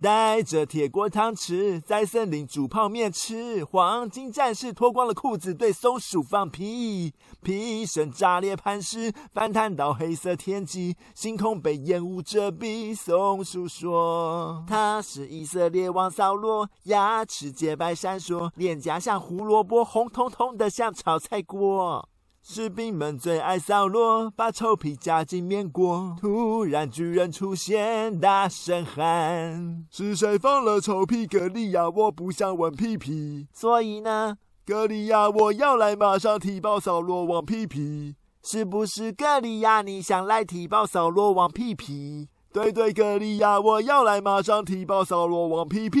带着铁锅汤匙，在森林煮泡面吃。黄金战士脱光了裤子，对松鼠放屁。屁声炸裂磐石，反弹到黑色天际，星空被烟雾遮蔽。松鼠说：“他是以色列王扫罗，牙齿洁白闪烁，脸颊像胡萝卜，红彤彤的像炒菜锅。”士兵们最爱扫罗，把臭屁夹进面锅。突然巨人出现，大声喊：“是谁放了臭屁？格利亚，我不想闻屁屁。”所以呢，格利亚，我要来马上踢爆扫罗王屁屁。是不是格利亚？你想来踢爆扫罗王屁屁？对对，格利亚，我要来马上踢爆扫罗王屁屁。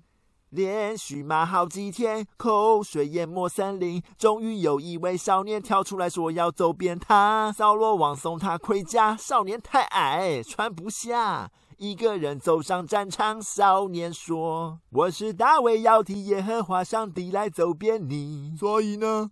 连续骂好几天，口水淹没森林。终于有一位少年跳出来说要走遍他。扫罗王送他盔甲，少年太矮，穿不下。一个人走上战场，少年说：“我是大卫，要替耶和华上帝来走遍你。”所以呢？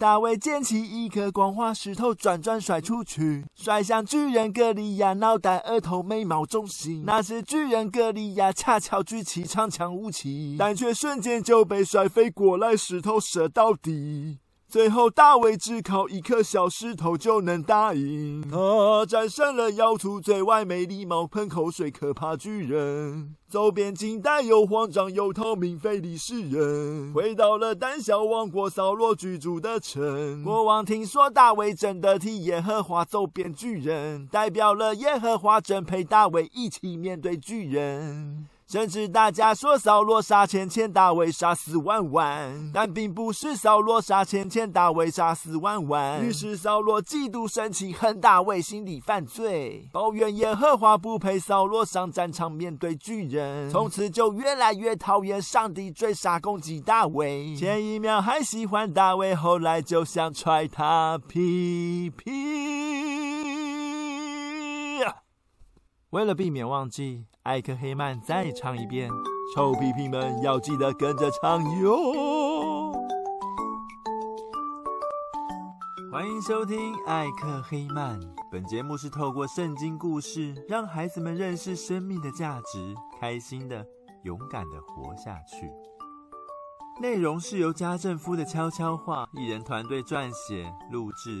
大卫捡起一颗光滑石头，转转甩出去，甩向巨人格里亚脑袋、额头、眉毛中心。那时巨人格里亚恰巧举起长枪武器，但却瞬间就被甩飞过来，石头射到底。最后，大卫只靠一颗小石头就能打赢。他战胜了要出最外没礼貌、喷口水、可怕巨人。走遍近代，又慌张又透明，非利士人。回到了胆小王国，扫落居住的城。国王听说大卫真的替耶和华走遍巨人，代表了耶和华真陪大卫一起面对巨人。甚至大家说扫罗杀千千，大卫杀死万万，但并不是扫罗杀千千，大卫杀死万万。于是扫罗嫉妒生气，恨大卫，心里犯罪，抱怨耶和华不配扫罗上战场面对巨人。从此就越来越讨厌上帝，追杀攻击大卫。前一秒还喜欢大卫，后来就想踹他屁屁。为了避免忘记，艾克黑曼再唱一遍。臭屁屁们要记得跟着唱哟！欢迎收听艾克黑曼。本节目是透过圣经故事，让孩子们认识生命的价值，开心的、勇敢的活下去。内容是由家政夫的悄悄话艺人团队撰写、录制。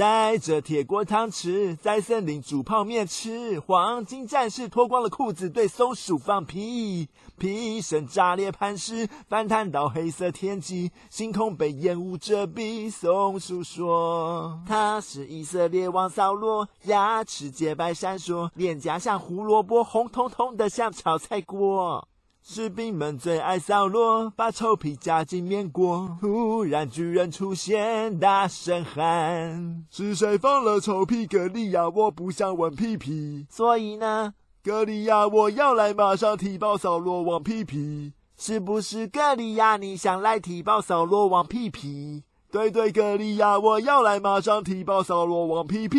带着铁锅汤匙，在森林煮泡面吃。黄金战士脱光了裤子，对松鼠放屁。屁声炸裂磐石，反弹到黑色天际，星空被烟雾遮蔽。松鼠说：“他是以色列王扫罗，牙齿洁白闪烁，脸颊像胡萝卜，红彤彤的像炒菜锅。”士兵们最爱扫罗，把臭屁夹进面锅。忽然巨人出现，大声喊：“是谁放了臭屁？格利亚，我不想闻屁屁。”所以呢，格利亚，我要来马上踢爆扫罗王屁屁。是不是格利亚？你想来踢爆扫罗王屁屁？对对，格利亚，我要来马上踢爆扫罗王屁屁。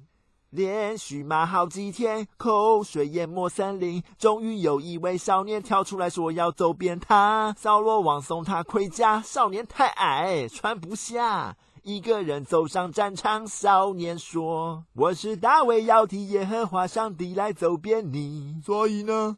连续骂好几天，口水淹没森林。终于有一位少年跳出来说要走遍他。扫罗王送他盔甲，少年太矮，穿不下。一个人走上战场，少年说：“我是大卫，要替耶和华上帝来走遍你。”所以呢？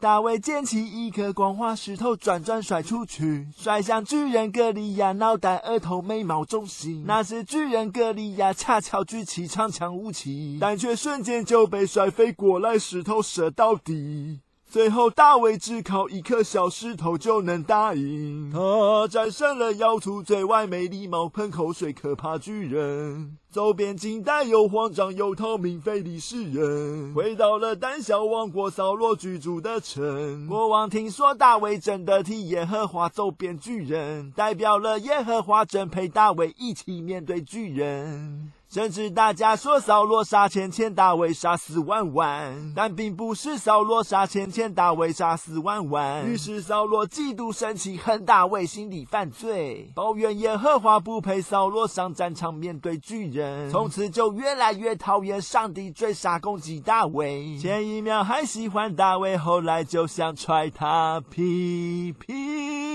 大卫捡起一颗光滑石头，转转甩出去，甩向巨人格利亚脑袋、额头、眉毛中心。那时巨人格利亚恰巧举起长枪武器，但却瞬间就被甩飞过来石头射到底。最后，大卫只靠一颗小石头就能打赢。他战胜了妖兔最外没礼貌、喷口水、可怕巨人。走遍近代又慌张又透明非利士人，回到了胆小王国扫罗居住的城。国王听说大卫真的替耶和华走遍巨人，代表了耶和华真陪大卫一起面对巨人。甚至大家说扫罗杀千千，大卫杀死万万，但并不是扫罗杀千千，大卫杀死万万。于是扫罗嫉妒生气，恨大卫，心里犯罪，抱怨耶和华不配扫罗上战场面对巨人人。从此就越来越讨厌上帝，追杀攻击大卫。前一秒还喜欢大卫，后来就想踹他屁屁。